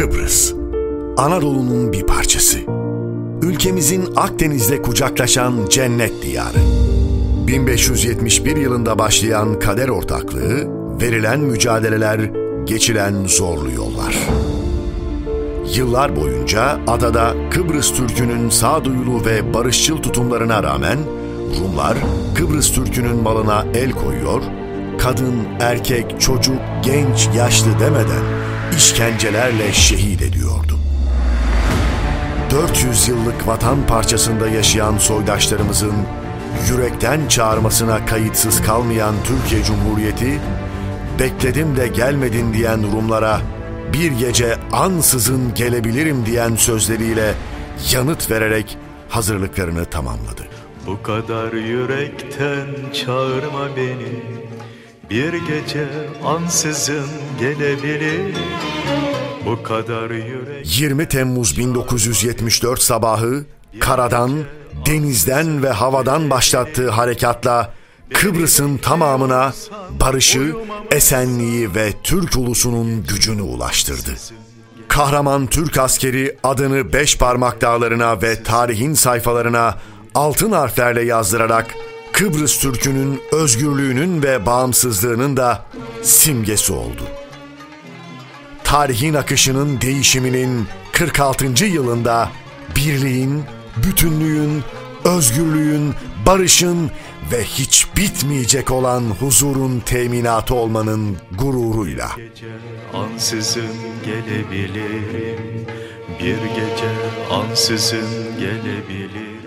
Kıbrıs, Anadolu'nun bir parçası. Ülkemizin Akdeniz'de kucaklaşan cennet diyarı. 1571 yılında başlayan kader ortaklığı, verilen mücadeleler, geçilen zorlu yollar. Yıllar boyunca adada Kıbrıs Türk'ünün sağduyulu ve barışçıl tutumlarına rağmen Rumlar Kıbrıs Türk'ünün malına el koyuyor, kadın, erkek, çocuk, genç, yaşlı demeden işkencelerle şehit ediyordu. 400 yıllık vatan parçasında yaşayan soydaşlarımızın yürekten çağırmasına kayıtsız kalmayan Türkiye Cumhuriyeti, bekledim de gelmedin diyen Rumlara bir gece ansızın gelebilirim diyen sözleriyle yanıt vererek hazırlıklarını tamamladı. Bu kadar yürekten çağırma beni Bir gece ansızın gelebilir Bu kadar yürek 20 Temmuz 1974 sabahı karadan, denizden ve havadan başlattığı harekatla Kıbrıs'ın tamamına barışı, esenliği ve Türk ulusunun gücünü ulaştırdı. Kahraman Türk askeri adını beş parmak dağlarına ve tarihin sayfalarına altın harflerle yazdırarak Kıbrıs Türk'ünün özgürlüğünün ve bağımsızlığının da simgesi oldu. Tarihin akışının değişiminin 46. yılında birliğin, bütünlüğün, özgürlüğün, barışın ve hiç bitmeyecek olan huzurun teminatı olmanın gururuyla. gece ansızın gelebilirim Bir gece ansızın gelebilirim